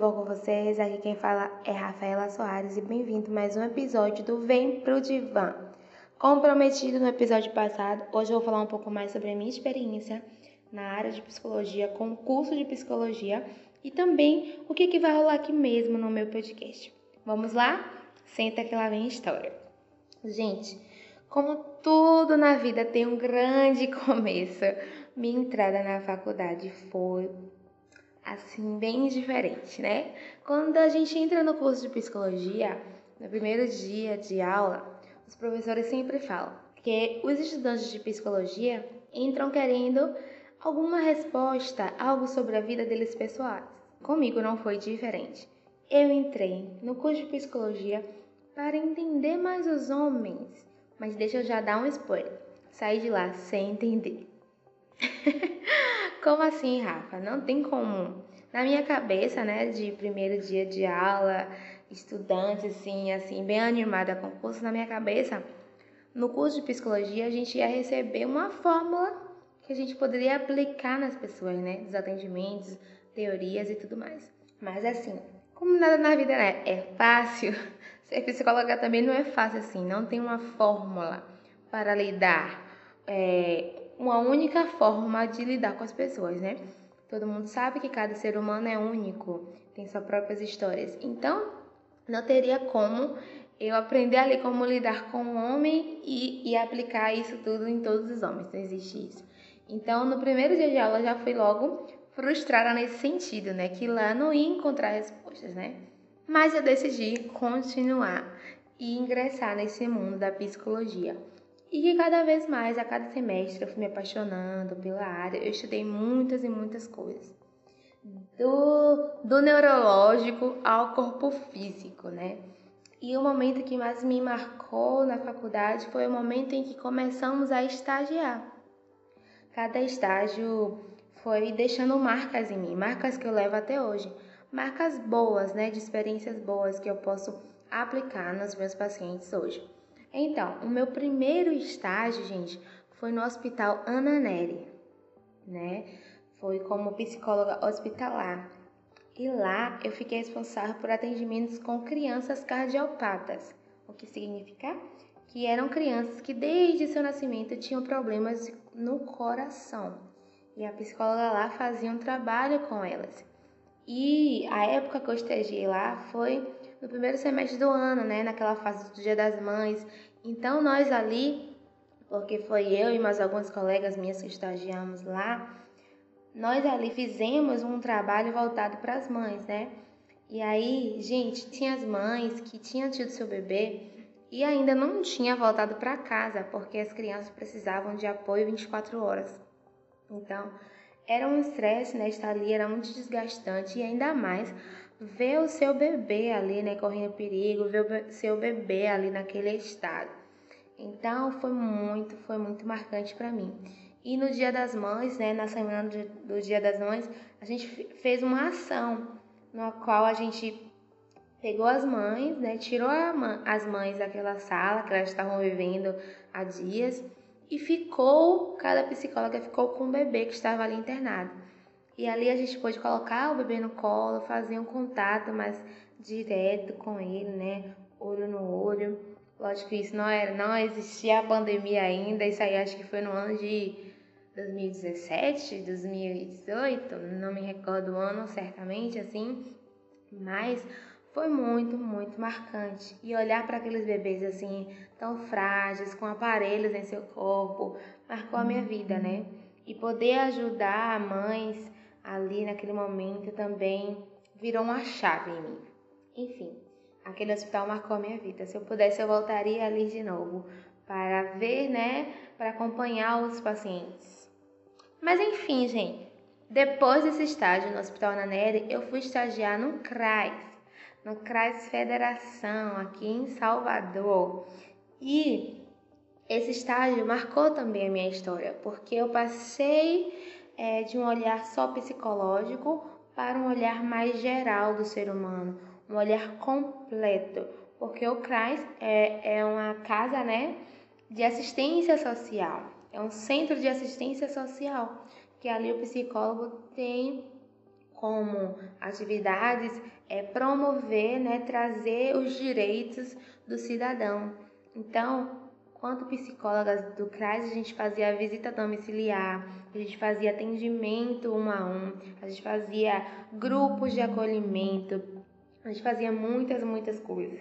bom com vocês? Aqui quem fala é Rafaela Soares e bem-vindo a mais um episódio do Vem Pro Divã. Como prometido no episódio passado, hoje eu vou falar um pouco mais sobre a minha experiência na área de psicologia, com o curso de psicologia e também o que, que vai rolar aqui mesmo no meu podcast. Vamos lá? Senta que lá vem história. Gente, como tudo na vida tem um grande começo, minha entrada na faculdade foi assim, bem diferente, né? Quando a gente entra no curso de psicologia, no primeiro dia de aula, os professores sempre falam que os estudantes de psicologia entram querendo alguma resposta, algo sobre a vida deles pessoais. Comigo não foi diferente. Eu entrei no curso de psicologia para entender mais os homens, mas deixa eu já dar um spoiler. Saí de lá sem entender. Como assim, Rafa? Não tem como. Na minha cabeça, né, de primeiro dia de aula, estudante, assim, assim, bem animada com o curso, na minha cabeça, no curso de psicologia, a gente ia receber uma fórmula que a gente poderia aplicar nas pessoas, né, dos atendimentos, teorias e tudo mais. Mas assim, como nada na vida né, é fácil, ser psicóloga também não é fácil assim, não tem uma fórmula para lidar é, uma única forma de lidar com as pessoas, né? Todo mundo sabe que cada ser humano é único, tem suas próprias histórias. Então, não teria como eu aprender ali como lidar com o homem e, e aplicar isso tudo em todos os homens. Não existe isso. Então, no primeiro dia de aula, já fui logo frustrada nesse sentido, né? Que lá não ia encontrar respostas, né? Mas eu decidi continuar e ingressar nesse mundo da psicologia. E que cada vez mais, a cada semestre, eu fui me apaixonando pela área. Eu estudei muitas e muitas coisas. Do, do neurológico ao corpo físico, né? E o momento que mais me marcou na faculdade foi o momento em que começamos a estagiar. Cada estágio foi deixando marcas em mim, marcas que eu levo até hoje, marcas boas, né, de experiências boas que eu posso aplicar nos meus pacientes hoje. Então, o meu primeiro estágio, gente, foi no Hospital Ana Neri, né? Foi como psicóloga hospitalar. E lá eu fiquei responsável por atendimentos com crianças cardiopatas. O que significa? Que eram crianças que desde seu nascimento tinham problemas no coração. E a psicóloga lá fazia um trabalho com elas. E a época que eu estagiei lá foi no primeiro semestre do ano, né, naquela fase do Dia das Mães. Então nós ali, porque foi eu e mais alguns colegas minhas que estagiamos lá, nós ali fizemos um trabalho voltado para as mães, né? E aí, gente, tinha as mães que tinham tido seu bebê e ainda não tinha voltado para casa, porque as crianças precisavam de apoio 24 horas. Então, era um estresse, né? Estar ali era muito desgastante e ainda mais ver o seu bebê ali, né, correndo perigo, ver o seu bebê ali naquele estado. Então foi muito, foi muito marcante para mim. E no Dia das Mães, né, na semana do Dia das Mães, a gente fez uma ação na qual a gente pegou as mães, né, tirou as mães daquela sala que elas estavam vivendo há dias e ficou, cada psicóloga ficou com o bebê que estava ali internado. E ali a gente pôde colocar o bebê no colo, fazer um contato mais direto com ele, né? Olho no olho. Lógico que isso não era, não existia a pandemia ainda, isso aí acho que foi no ano de 2017, 2018, não me recordo o ano certamente assim, mas foi muito, muito marcante. E olhar para aqueles bebês assim, tão frágeis, com aparelhos em seu corpo, marcou a minha vida, né? E poder ajudar mães ali naquele momento também virou uma chave em mim. Enfim, aquele hospital marcou a minha vida. Se eu pudesse, eu voltaria ali de novo para ver, né, para acompanhar os pacientes. Mas enfim, gente, depois desse estágio no Hospital Nanere, eu fui estagiar no CRAS, no CRAS Federação, aqui em Salvador. E esse estágio marcou também a minha história, porque eu passei é, de um olhar só psicológico para um olhar mais geral do ser humano, um olhar completo, porque o CRAS é, é uma casa né, de assistência social, é um centro de assistência social, que ali o psicólogo tem como atividades é promover, né, trazer os direitos do cidadão. Então, quanto psicólogas do CRAS, a gente fazia visita domiciliar, a gente fazia atendimento um a um, a gente fazia grupos de acolhimento, a gente fazia muitas, muitas coisas.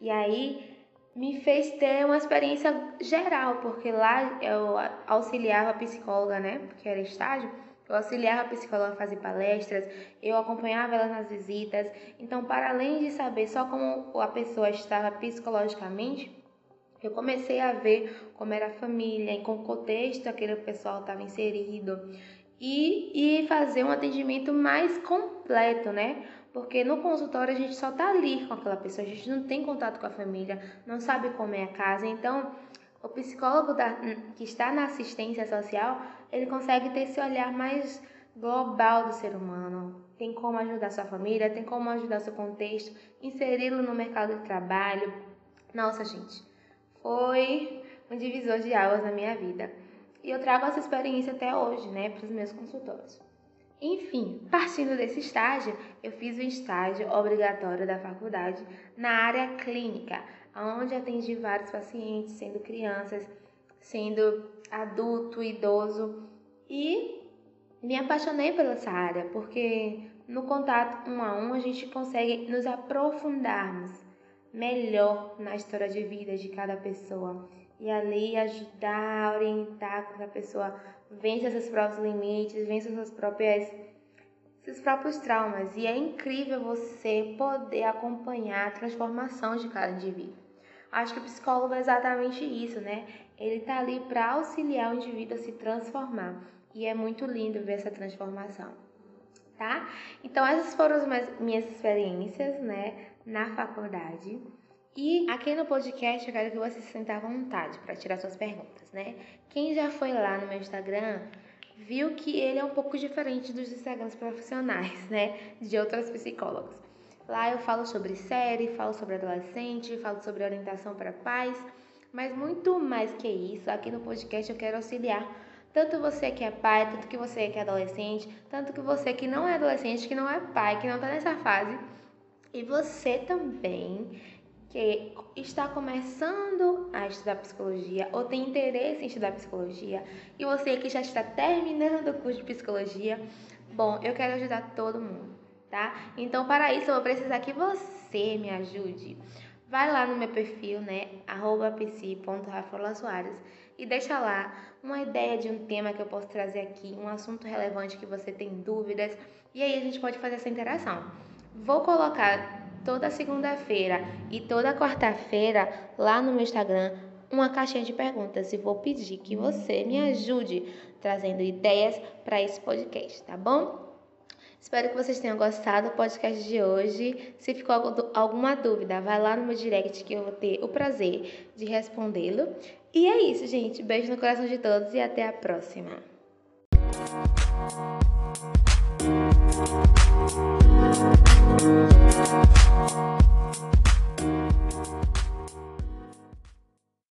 E aí me fez ter uma experiência geral, porque lá eu auxiliava a psicóloga, né, porque era estágio, eu auxiliava a psicóloga a fazer palestras, eu acompanhava ela nas visitas. Então, para além de saber só como a pessoa estava psicologicamente, eu comecei a ver como era a família, em qual contexto aquele pessoal estava inserido e, e fazer um atendimento mais completo, né? Porque no consultório a gente só tá ali com aquela pessoa, a gente não tem contato com a família, não sabe como é a casa. Então, o psicólogo da, que está na assistência social, ele consegue ter esse olhar mais global do ser humano. Tem como ajudar sua família, tem como ajudar seu contexto, inseri-lo no mercado de trabalho. Nossa, gente, foi um divisor de águas na minha vida. E eu trago essa experiência até hoje, né, para os meus consultórios. Enfim, partindo desse estágio, eu fiz o estágio obrigatório da faculdade na área clínica, onde atendi vários pacientes, sendo crianças, sendo adulto, idoso, e me apaixonei pela essa área, porque no contato um a um a gente consegue nos aprofundarmos melhor na história de vida de cada pessoa e ali ajudar, orientar com que a pessoa vença seus próprios limites, vença suas próprias seus próprios traumas. E é incrível você poder acompanhar a transformação de cada indivíduo. Acho que o psicólogo é exatamente isso, né? Ele está ali para auxiliar o indivíduo a se transformar. E é muito lindo ver essa transformação, tá? Então, essas foram as minhas experiências, né, na faculdade. E aqui no podcast eu quero que você se sinta à vontade para tirar suas perguntas, né? Quem já foi lá no meu Instagram viu que ele é um pouco diferente dos Instagrams profissionais, né? De outros psicólogos. Lá eu falo sobre série, falo sobre adolescente, falo sobre orientação para pais, mas muito mais que isso, aqui no podcast eu quero auxiliar tanto você que é pai, tanto que você que é adolescente, tanto que você que não é adolescente, que não é pai, que não está nessa fase, e você também que está começando a estudar psicologia ou tem interesse em estudar psicologia, e você que já está terminando o curso de psicologia, bom, eu quero ajudar todo mundo tá? Então, para isso, eu vou precisar que você me ajude. Vai lá no meu perfil, né, arroba Soares, e deixa lá uma ideia de um tema que eu posso trazer aqui, um assunto relevante que você tem dúvidas, e aí a gente pode fazer essa interação. Vou colocar toda segunda-feira e toda quarta-feira lá no meu Instagram uma caixinha de perguntas e vou pedir que você me ajude trazendo ideias para esse podcast, tá bom? Espero que vocês tenham gostado do podcast de hoje. Se ficou alguma dúvida, vai lá no meu direct que eu vou ter o prazer de respondê-lo. E é isso, gente. Beijo no coração de todos e até a próxima.